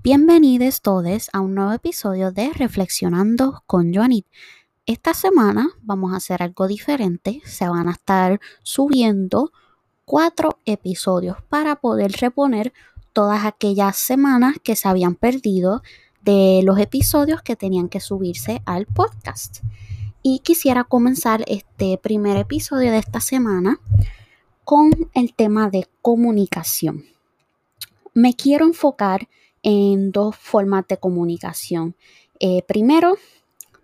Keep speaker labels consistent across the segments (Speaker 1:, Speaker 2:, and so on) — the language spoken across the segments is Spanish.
Speaker 1: Bienvenidos todos a un nuevo episodio de Reflexionando con Joanit. Esta semana vamos a hacer algo diferente. Se van a estar subiendo cuatro episodios para poder reponer todas aquellas semanas que se habían perdido de los episodios que tenían que subirse al podcast. Y quisiera comenzar este primer episodio de esta semana con el tema de comunicación. Me quiero enfocar en dos formas de comunicación. Eh, primero,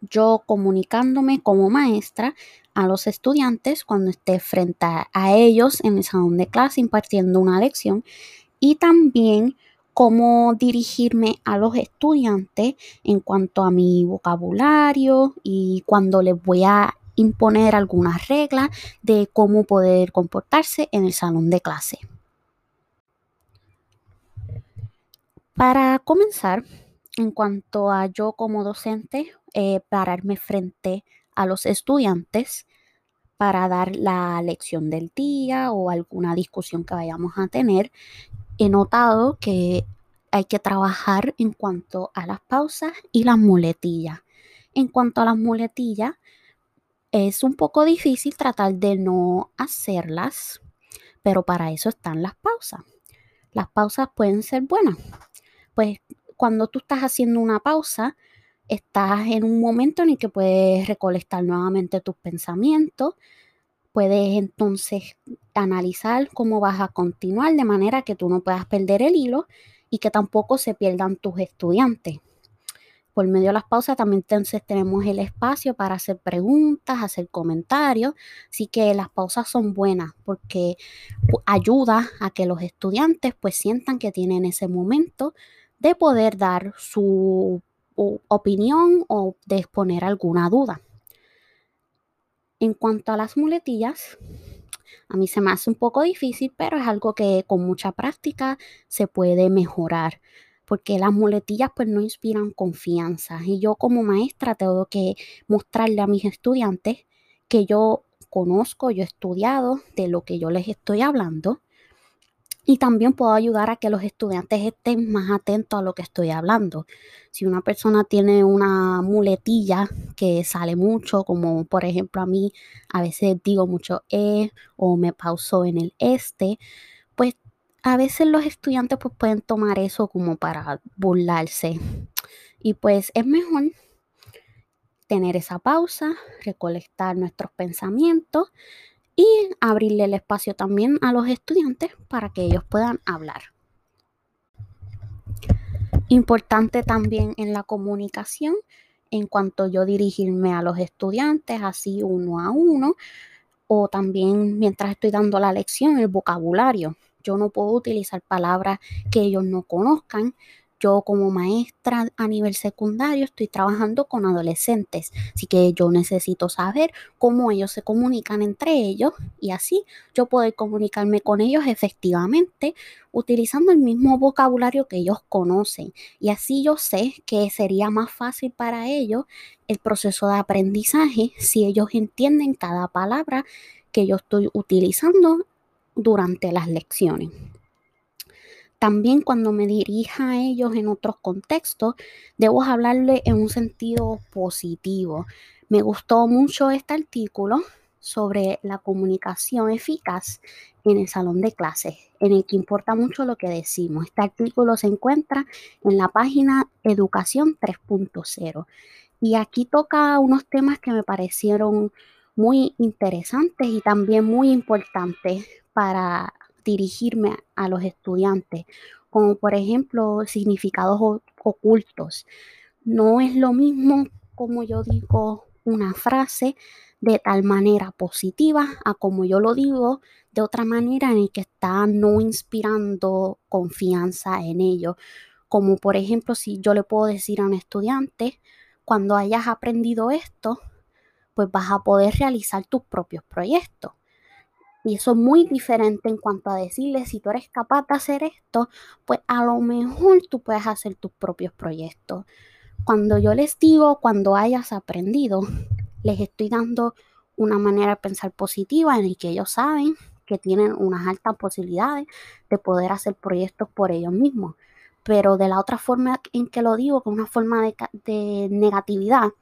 Speaker 1: yo comunicándome como maestra a los estudiantes cuando esté frente a ellos en el salón de clase impartiendo una lección y también cómo dirigirme a los estudiantes en cuanto a mi vocabulario y cuando les voy a imponer algunas reglas de cómo poder comportarse en el salón de clase. Para comenzar, en cuanto a yo como docente, eh, pararme frente a los estudiantes para dar la lección del día o alguna discusión que vayamos a tener, he notado que hay que trabajar en cuanto a las pausas y las muletillas. En cuanto a las muletillas, es un poco difícil tratar de no hacerlas, pero para eso están las pausas. Las pausas pueden ser buenas pues cuando tú estás haciendo una pausa, estás en un momento en el que puedes recolectar nuevamente tus pensamientos, puedes entonces analizar cómo vas a continuar de manera que tú no puedas perder el hilo y que tampoco se pierdan tus estudiantes. Por medio de las pausas también entonces tenemos el espacio para hacer preguntas, hacer comentarios, así que las pausas son buenas porque ayuda a que los estudiantes pues sientan que tienen ese momento de poder dar su opinión o de exponer alguna duda. En cuanto a las muletillas, a mí se me hace un poco difícil, pero es algo que con mucha práctica se puede mejorar, porque las muletillas pues no inspiran confianza y yo como maestra tengo que mostrarle a mis estudiantes que yo conozco, yo he estudiado de lo que yo les estoy hablando y también puedo ayudar a que los estudiantes estén más atentos a lo que estoy hablando. Si una persona tiene una muletilla que sale mucho, como por ejemplo a mí a veces digo mucho e o me pauso en el este, pues a veces los estudiantes pues pueden tomar eso como para burlarse. Y pues es mejor tener esa pausa, recolectar nuestros pensamientos y abrirle el espacio también a los estudiantes para que ellos puedan hablar. Importante también en la comunicación en cuanto yo dirigirme a los estudiantes así uno a uno o también mientras estoy dando la lección el vocabulario. Yo no puedo utilizar palabras que ellos no conozcan yo como maestra a nivel secundario estoy trabajando con adolescentes, así que yo necesito saber cómo ellos se comunican entre ellos y así yo poder comunicarme con ellos efectivamente utilizando el mismo vocabulario que ellos conocen y así yo sé que sería más fácil para ellos el proceso de aprendizaje si ellos entienden cada palabra que yo estoy utilizando durante las lecciones. También cuando me dirija a ellos en otros contextos, debo hablarle en un sentido positivo. Me gustó mucho este artículo sobre la comunicación eficaz en el salón de clases, en el que importa mucho lo que decimos. Este artículo se encuentra en la página Educación 3.0 y aquí toca unos temas que me parecieron muy interesantes y también muy importantes para dirigirme a los estudiantes, como por ejemplo significados ocultos. No es lo mismo como yo digo una frase de tal manera positiva a como yo lo digo de otra manera en el que está no inspirando confianza en ello. Como por ejemplo si yo le puedo decir a un estudiante, cuando hayas aprendido esto, pues vas a poder realizar tus propios proyectos. Y eso es muy diferente en cuanto a decirle, si tú eres capaz de hacer esto, pues a lo mejor tú puedes hacer tus propios proyectos. Cuando yo les digo, cuando hayas aprendido, les estoy dando una manera de pensar positiva en el que ellos saben que tienen unas altas posibilidades de poder hacer proyectos por ellos mismos. pero de la otra forma en que lo digo, con una forma de, de negatividad,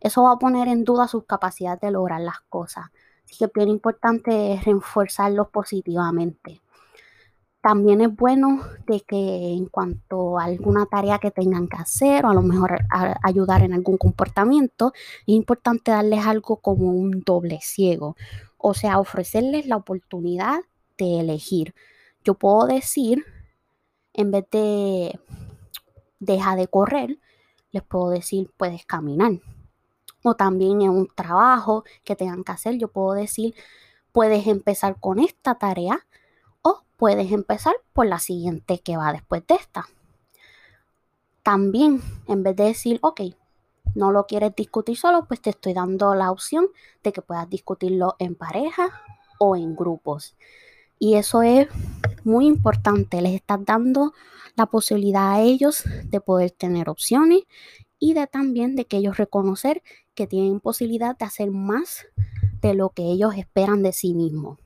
Speaker 1: eso va a poner en duda sus capacidades de lograr las cosas. Así que bien importante es reforzarlos positivamente. También es bueno de que en cuanto a alguna tarea que tengan que hacer o a lo mejor ayudar en algún comportamiento, es importante darles algo como un doble ciego. O sea, ofrecerles la oportunidad de elegir. Yo puedo decir, en vez de deja de correr, les puedo decir, puedes caminar. O también en un trabajo que tengan que hacer, yo puedo decir, puedes empezar con esta tarea puedes empezar por la siguiente que va después de esta. También, en vez de decir, ok, no lo quieres discutir solo, pues te estoy dando la opción de que puedas discutirlo en pareja o en grupos. Y eso es muy importante, les estás dando la posibilidad a ellos de poder tener opciones y de también de que ellos reconocer que tienen posibilidad de hacer más de lo que ellos esperan de sí mismos.